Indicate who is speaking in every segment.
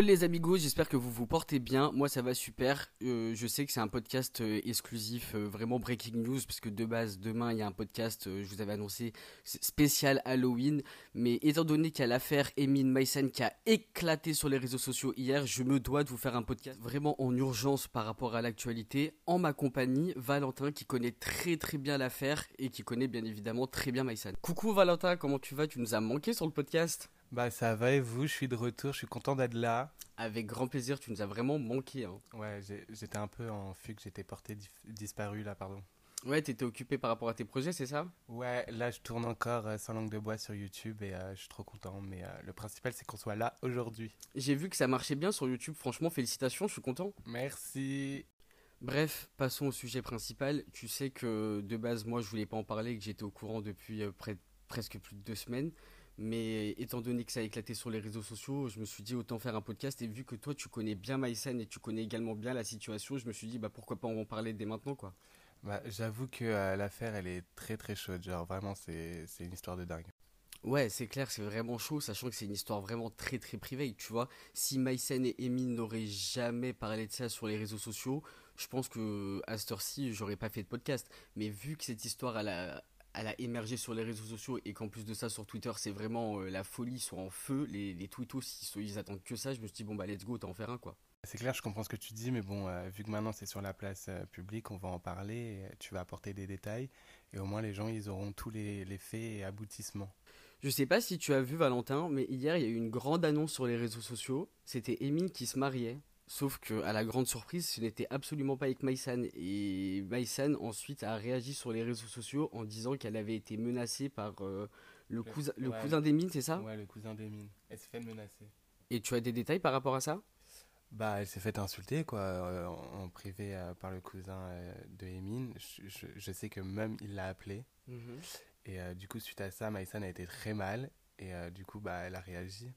Speaker 1: Les amigos, j'espère que vous vous portez bien. Moi ça va super. Euh, je sais que c'est un podcast euh, exclusif, euh, vraiment breaking news, parce que de base demain il y a un podcast, je vous avais annoncé, spécial Halloween. Mais étant donné qu'il y a l'affaire Emin Meissen qui a éclaté sur les réseaux sociaux hier, je me dois de vous faire un podcast vraiment en urgence par rapport à l'actualité, en ma compagnie, Valentin qui connaît très très bien l'affaire et qui connaît bien évidemment très bien Meissen. Coucou Valentin, comment tu vas? Tu nous as manqué sur le podcast?
Speaker 2: Bah ça va et vous, je suis de retour, je suis content d'être là.
Speaker 1: Avec grand plaisir, tu nous as vraiment manqué. Hein.
Speaker 2: Ouais, j'étais un peu en fugue, j'étais porté disparu là, pardon.
Speaker 1: Ouais, t'étais occupé par rapport à tes projets, c'est ça?
Speaker 2: Ouais, là je tourne encore euh, sans langue de bois sur YouTube et euh, je suis trop content. Mais euh, le principal c'est qu'on soit là aujourd'hui.
Speaker 1: J'ai vu que ça marchait bien sur YouTube, franchement félicitations, je suis content.
Speaker 2: Merci.
Speaker 1: Bref, passons au sujet principal. Tu sais que de base, moi je voulais pas en parler, que j'étais au courant depuis près, presque plus de deux semaines. Mais étant donné que ça a éclaté sur les réseaux sociaux, je me suis dit autant faire un podcast. Et vu que toi, tu connais bien Maïsen et tu connais également bien la situation, je me suis dit bah, pourquoi pas en parler dès maintenant. quoi.
Speaker 2: Bah, J'avoue que euh, l'affaire, elle est très très chaude. Genre vraiment, c'est une histoire de dingue.
Speaker 1: Ouais, c'est clair, c'est vraiment chaud, sachant que c'est une histoire vraiment très très privée. Tu vois, si Maïsen et Emine n'auraient jamais parlé de ça sur les réseaux sociaux, je pense que à cette heure-ci, j'aurais pas fait de podcast. Mais vu que cette histoire, elle a, elle a émergé sur les réseaux sociaux et qu'en plus de ça sur Twitter c'est vraiment euh, la folie, ils sont en feu, les, les tweetos ils, ils, attendent que ça, je me suis dit bon bah let's go, t'en faire un quoi.
Speaker 2: C'est clair, je comprends ce que tu dis, mais bon, euh, vu que maintenant c'est sur la place euh, publique, on va en parler, tu vas apporter des détails, et au moins les gens ils auront tous les, les faits et aboutissements.
Speaker 1: Je sais pas si tu as vu Valentin, mais hier il y a eu une grande annonce sur les réseaux sociaux, c'était Emile qui se mariait Sauf que, à la grande surprise, ce n'était absolument pas avec Maïsan. Et Maïsan, ensuite, a réagi sur les réseaux sociaux en disant qu'elle avait été menacée par euh, le, cousin, le cousin d'Emine, c'est ça?
Speaker 2: Ouais, le cousin d'Emine. Elle s'est fait menacer.
Speaker 1: Et tu as des détails par rapport à ça?
Speaker 2: Bah, elle s'est fait insulter, quoi, euh, en, privé euh, par le cousin de Emine. Je, sais que même il l'a appelé. Mhm. Et du coup, suite à ça, Maïsan a été très mal. Et du coup, bah, elle a réagi.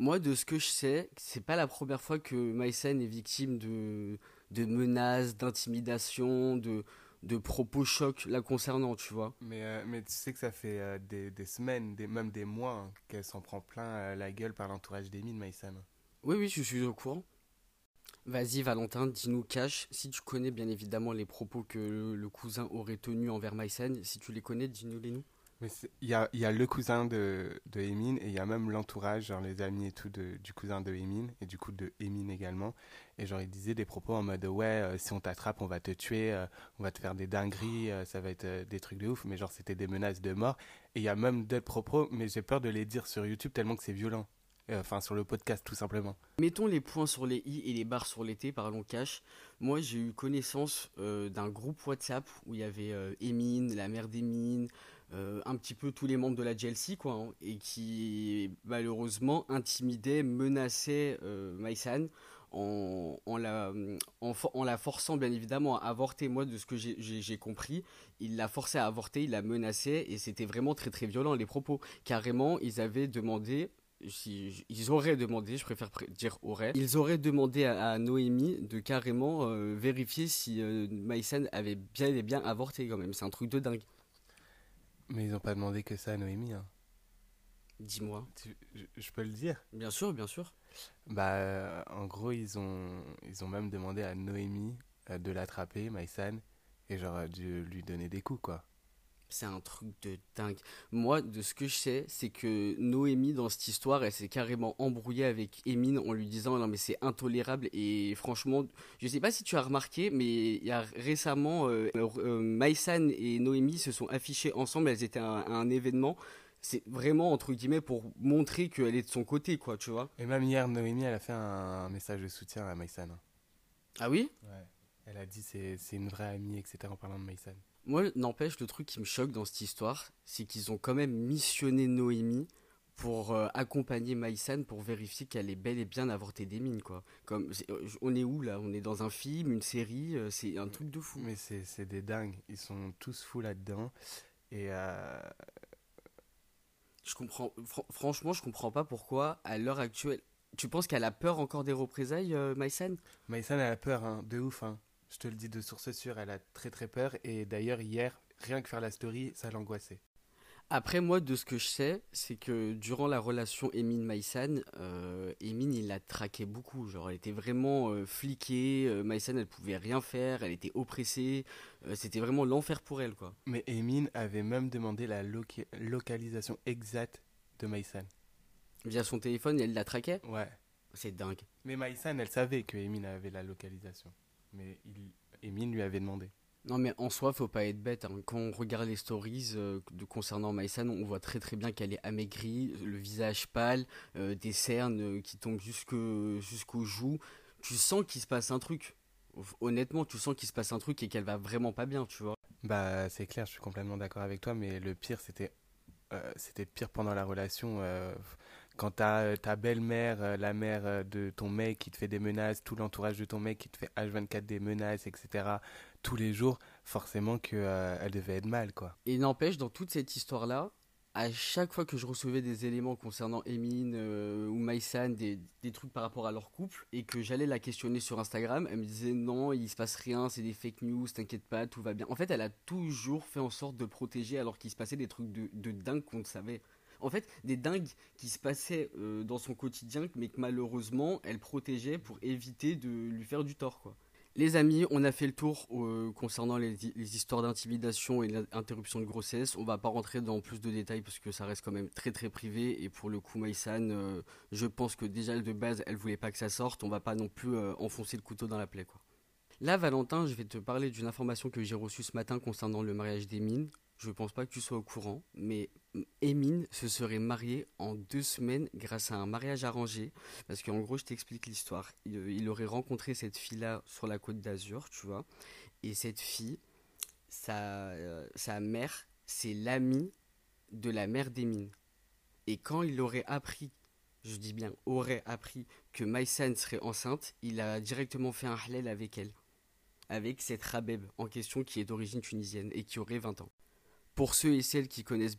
Speaker 1: Moi, de ce que je sais, c'est pas la première fois que Maïsen est victime de, de menaces, d'intimidation, de, de propos chocs la concernant, tu vois.
Speaker 2: Mais, euh, mais tu sais que ça fait euh, des, des, semaines, des, même des mois, hein, qu'elle s'en prend plein euh, la gueule par l'entourage d'Emile Maïsen.
Speaker 1: Oui, oui, je suis au courant. Vas-y, Valentin, dis-nous cash. Si tu connais bien évidemment les propos que le, cousin aurait tenus envers Maïsen, si tu les connais, dis-nous les nous.
Speaker 2: Mais il y a, le cousin de, de Emine et il y a même l'entourage, genre les amis et tout du cousin de Emine et du coup de Emine également. Et genre ils disaient des propos en mode ouais, euh, si on t'attrape, on va te tuer, euh, on va te faire des dingueries, euh, ça va être des trucs de ouf. Mais genre c'était des menaces de mort. Et il y a même d'autres propos, mais j'ai peur de les dire sur YouTube tellement que c'est violent. Enfin, sur le podcast, tout simplement.
Speaker 1: Mettons les points sur les i et les barres sur les t, parlons cash. Moi, j'ai eu connaissance d'un groupe WhatsApp où il y avait Emine, la mère d'Emine, euh, un petit peu tous les membres de la GLC, quoi, hein, et qui malheureusement intimidait, menaçait euh, en, en, la, en, la forçant bien évidemment à avorter. Moi, de ce que j'ai compris, il l'a forcé à avorter, il la menaçait, et c'était vraiment très très violent les propos. Carrément, ils avaient demandé ils auraient demandé, je préfère dire auraient, ils auraient demandé à, Noémie de carrément euh, vérifier si euh, avait bien et bien avorté quand même. C'est un truc de dingue.
Speaker 2: Mais ils n'ont pas demandé que ça à Noémie. Hein.
Speaker 1: Dis-moi.
Speaker 2: Je, peux le dire
Speaker 1: Bien sûr, bien sûr.
Speaker 2: Bah, euh, en gros, ils ont, ils ont même demandé à Noémie euh, de l'attraper, Maïsan, et genre de lui donner des coups, quoi.
Speaker 1: C'est un truc de dingue. Moi, de ce que je sais, c'est que Noémie, dans cette histoire, elle s'est carrément embrouillée avec Emine en lui disant non mais c'est intolérable et franchement, je sais pas si tu as remarqué, mais il y a récemment, euh, euh et Noémie se sont affichées ensemble, elles étaient à, un événement. C'est vraiment entre guillemets pour montrer qu'elle est de son côté, quoi, tu vois.
Speaker 2: Et même hier, Noémie, elle a fait un, message de soutien à Maïsan.
Speaker 1: Ah oui?
Speaker 2: Ouais. Elle a dit c'est une vraie amie, etc. en parlant de Maïsan.
Speaker 1: Moi, n'empêche, le truc qui me choque dans cette histoire, c'est qu'ils ont quand même missionné Noémie pour euh, accompagner Maïsan pour vérifier qu'elle est bel et bien avortée des mines, quoi. Comme, euh, on est où, là? On est dans un film, une série euh, C'est un truc de fou.
Speaker 2: Mais c'est des dingues. Ils sont tous fous là-dedans. Et...
Speaker 1: Je comprends... franchement, je comprends pas pourquoi, à l'heure actuelle... Tu penses qu'elle a peur encore des représailles, Maïsan?
Speaker 2: Maïsan, elle a peur, hein, de ouf, hein. Je te le dis de source sûre, elle a très très peur. Et d'ailleurs, hier, rien que faire la story, ça l'angoissait.
Speaker 1: Après, moi, de ce que je sais, c'est que durant la relation Emin Maïsan, euh, Emin, il la traquait beaucoup. Genre, elle était vraiment euh, fliquée. Euh, Maïsan, elle pouvait rien faire. Elle était oppressée. Euh, C'était vraiment l'enfer pour elle, quoi.
Speaker 2: Mais Emin avait même demandé la loca- localisation exacte de Maïsan.
Speaker 1: Via son téléphone, elle la traquait?
Speaker 2: Ouais.
Speaker 1: C'est dingue.
Speaker 2: Mais Maïsan, elle savait que Emin avait la localisation. Mais il... Emin lui avait demandé.
Speaker 1: Non, mais en soi, faut pas être bête. hein. Quand on regarde les stories euh, de concernant Maïsan, on voit très très bien qu'elle est amaigrie, le visage pâle, euh, des cernes euh, qui tombent jusque, jusqu'aux joues. Tu sens qu'il se passe un truc. Honnêtement, tu sens qu'il se passe un truc et qu'elle va vraiment pas bien, tu vois.
Speaker 2: Bah, c'est clair, je suis complètement d'accord avec toi, mais le pire, c'était euh, c'était pire pendant la relation. Quand t'as euh, ta belle-mère, euh, la mère euh, de ton mec qui te fait des menaces, tout l'entourage de ton mec qui te fait H24 des menaces, etc., tous les jours, forcément que euh, elle devait être mal, quoi.
Speaker 1: Et n'empêche, dans toute cette histoire-là, à chaque fois que je recevais des éléments concernant Emin euh, ou Maïsan, des, des trucs par rapport à leur couple, et que j'allais la questionner sur Instagram, elle me disait non, il se passe rien, c'est des fake news, t'inquiète pas, tout va bien. En fait, elle a toujours fait en sorte de protéger alors qu'il se passait des trucs de, de dingue qu'on ne savait. En fait, des dingues qui se passaient euh, dans son quotidien, mais que malheureusement, elle protégeait pour éviter de lui faire du tort. Les amis, on a fait le tour euh, concernant les, histoires d'intimidation et l'interruption de grossesse. On va pas rentrer dans plus de détails parce que ça reste quand même très très privé. Et pour le coup, Maïsan, euh, je pense que déjà de base, elle voulait pas que ça sorte. On va pas non plus enfoncer le couteau dans la plaie, quoi. Là, Valentin, je vais te parler d'une information que j'ai reçue ce matin concernant le mariage d'Emine. Je pense pas que tu sois au courant, mais Emine se serait mariée en deux semaines grâce à un mariage arrangé. Parce qu'en gros, je t'explique l'histoire. Il, il aurait rencontré cette fille-là sur la côte d'Azur, tu vois. Et cette fille, sa, euh, sa mère, c'est l'amie de la mère d'Emine. Et quand il aurait appris, je dis bien aurait appris, que Maïsan serait enceinte, il a directement fait un halal avec elle. Avec cette Rabeb en question qui est d'origine tunisienne et qui aurait 20 ans. Pour ceux et celles qui connaissent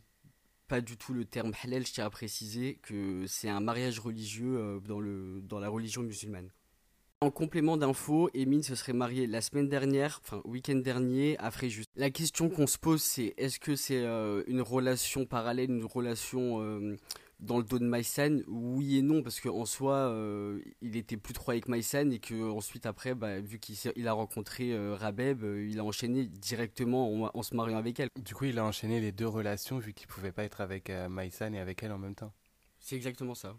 Speaker 1: pas du tout le terme halal, je tiens à préciser que c'est un mariage religieux euh, dans, le, dans la religion musulmane. En complément d'infos, Emine se serait mariée la semaine dernière, enfin week-end dernier, à Fréjus. La question qu'on se pose, c'est est-ce que c'est euh, une relation parallèle, une relation euh, dans le dos de Maïsan Oui et non, parce qu'en soi, euh, il était plus trop avec Maïsan et que ensuite après, bah, vu qu'il a rencontré euh, Rabeb, euh, il a enchaîné directement en, en se mariant avec elle.
Speaker 2: Du coup, il a enchaîné les deux relations vu qu'il pouvait pas être avec Maïsan et avec elle en même temps.
Speaker 1: C'est exactement ça.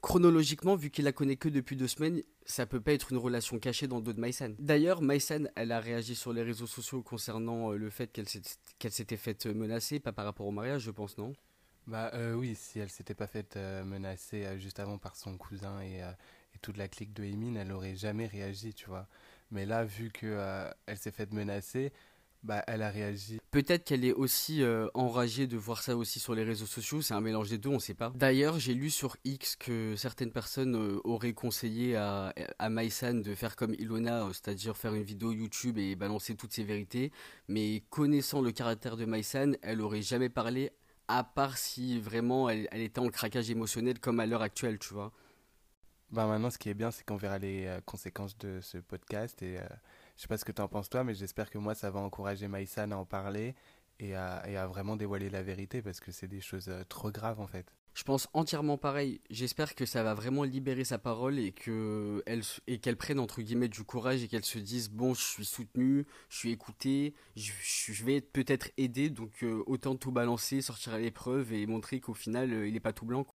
Speaker 1: Chronologiquement, vu qu'il la connaît que depuis deux semaines, ça peut pas être une relation cachée dans le dos de Maïsan. D'ailleurs, Maïsan, elle a réagi sur les réseaux sociaux concernant le fait qu'elle s'était faite menacer, pas par rapport au mariage, je pense, non?
Speaker 2: Bah euh, oui, si elle s'était pas faite euh, menacer euh, juste avant par son cousin et, euh, toute la clique de Emin, elle aurait jamais réagi, tu vois. Mais là, vu que elle s'est faite menacer, bah elle a réagi.
Speaker 1: Peut-être qu'elle est aussi enragée de voir ça aussi sur les réseaux sociaux, c'est un mélange des deux, on sait pas. D'ailleurs, j'ai lu sur X que certaines personnes auraient conseillé à, à Maïsan de faire comme Ilona, c'est-à-dire faire une vidéo YouTube et balancer toutes ses vérités, mais connaissant le caractère de Maïsan, elle aurait jamais parlé, à part si vraiment elle, était en craquage émotionnel comme à l'heure actuelle, tu vois.
Speaker 2: Bah maintenant, ce qui est bien, c'est qu'on verra les euh, conséquences de ce podcast et euh, je sais pas ce que t'en penses toi, mais j'espère que moi, ça va encourager Maïsan à en parler et à, et à vraiment dévoiler la vérité parce que c'est des choses euh, trop graves en fait.
Speaker 1: Je pense entièrement pareil. J'espère que ça va vraiment libérer sa parole et qu'elle prenne entre guillemets du courage et qu'elle se dise bon, je suis soutenue, je suis écoutée, je, je- vais être peut-être aidée, donc euh, autant tout balancer, sortir à l'épreuve et montrer qu'au final euh, il est pas tout blanc.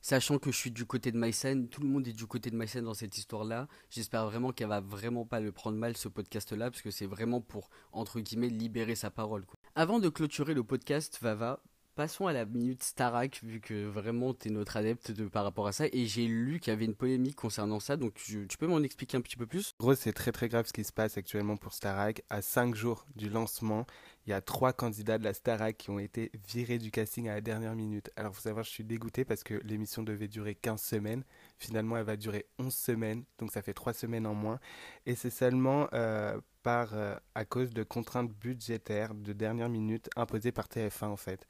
Speaker 1: Sachant que je suis du côté de Maïsen, tout le monde est du côté de Maïsen dans cette histoire-là. J'espère vraiment qu'elle va vraiment pas le prendre mal ce podcast-là parce que c'est vraiment pour entre guillemets libérer sa parole. Avant de clôturer le podcast, Vava, Passons à la minute Starak, vu que vraiment tu es notre adepte de, par rapport à ça. Et j'ai lu qu'il y avait une polémique concernant ça, donc tu peux m'en expliquer un petit peu plus?
Speaker 2: En gros, c'est très très grave ce qui se passe actuellement pour Starac. À 5 jours du lancement, il y a trois candidats de la Starac qui ont été virés du casting à la dernière minute. Alors, faut savoir, je suis dégoûté parce que l'émission devait durer 15 semaines. Finalement, elle va durer 11 semaines, donc ça fait 3 semaines en moins. Et c'est seulement euh, par, euh, à cause de contraintes budgétaires de dernière minute imposées par TF1 en fait.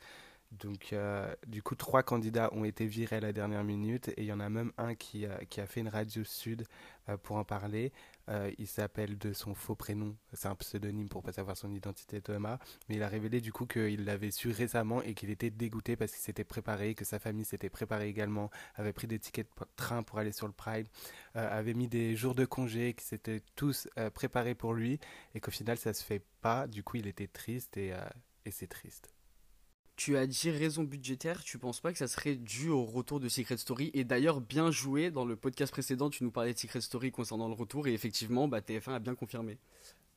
Speaker 2: Donc, euh, du coup, trois candidats ont été virés à la dernière minute et il y en a même un qui a, fait une radio sud euh, pour en parler. Euh, il s'appelle de son faux prénom, c'est un pseudonyme pour pas savoir son identité Thomas, mais il a révélé du coup qu'il l'avait su récemment et qu'il était dégoûté parce qu'il s'était préparé, que sa famille s'était préparée également, avait pris des tickets de train pour aller sur le Pride, avait mis des jours de congé, qu'ils s'étaient tous préparés pour lui et qu'au final ça se fait pas. Du coup, il était triste et c'est triste.
Speaker 1: Tu as dit raison budgétaire, tu penses pas que ça serait dû au retour de Secret Story Et d'ailleurs, bien joué, dans le podcast précédent, tu nous parlais de Secret Story concernant le retour, et effectivement, bah, TF1 a bien confirmé.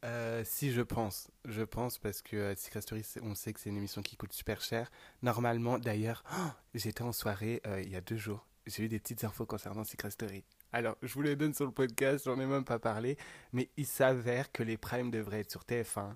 Speaker 2: Euh, si, je pense. Je pense parce que euh, Secret Story, on sait que c'est une émission qui coûte super cher. Normalement, d'ailleurs, j'étais en soirée euh, il y a deux jours. J'ai eu des petites infos concernant Secret Story. Alors, je vous les donne sur le podcast, j'en ai même pas parlé. Mais il s'avère que les primes devraient être sur TF1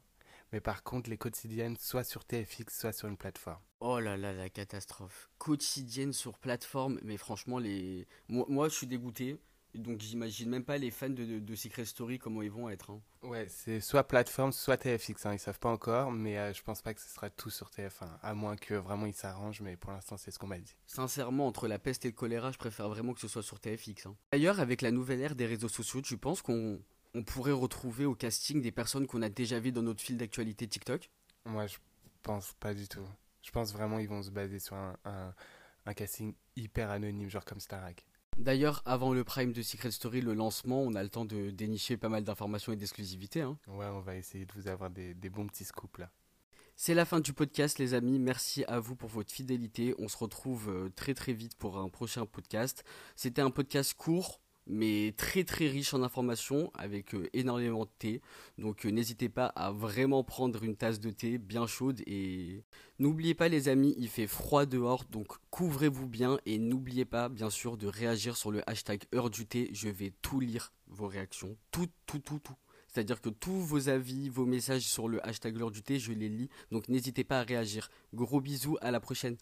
Speaker 2: mais par contre, les quotidiennes, soit sur TFX, soit sur une plateforme.
Speaker 1: Oh là là, la catastrophe. Quotidienne sur plateforme, mais franchement, les... moi, je suis dégoûté. Donc j'imagine même pas les fans de, Secret Story comment ils vont être. Hein.
Speaker 2: Ouais, c'est soit plateforme, soit TFX. Hein. Ils savent pas encore, mais euh, je pense pas que ce sera tout sur TF1. À moins que vraiment ils s'arrangent, mais pour l'instant c'est ce qu'on m'a dit.
Speaker 1: Sincèrement, entre la peste et le choléra, je préfère vraiment que ce soit sur TFX. Hein. D'ailleurs, avec la nouvelle ère des réseaux sociaux, tu penses qu'on on pourrait retrouver au casting des personnes qu'on a déjà vues dans notre fil d'actualité TikTok?
Speaker 2: Moi, je pense pas du tout. Je pense vraiment qu'ils vont se baser sur un, casting hyper anonyme, genre comme Starak.
Speaker 1: D'ailleurs, avant le prime de Secret Story, le lancement, on a le temps de dénicher pas mal d'informations et d'exclusivités. Hein.
Speaker 2: Ouais, on va essayer de vous avoir des, des bons petits scoops là.
Speaker 1: C'est la fin du podcast, les amis. Merci à vous pour votre fidélité. On se retrouve euh, très très vite pour un prochain podcast. C'était un podcast court, mais très très riche en informations avec euh, énormément de thé. Donc euh, n'hésitez pas à vraiment prendre une tasse de thé bien chaude et n'oubliez pas les amis, il fait froid dehors donc couvrez-vous bien et n'oubliez pas bien sûr de réagir sur le hashtag heure du thé. Je vais tout lire vos réactions, tout tout tout tout. C'est-à-dire que tous vos avis, vos messages sur le hashtag l'heure du thé, je les lis. Donc n'hésitez pas à réagir. Gros bisous, à la prochaine.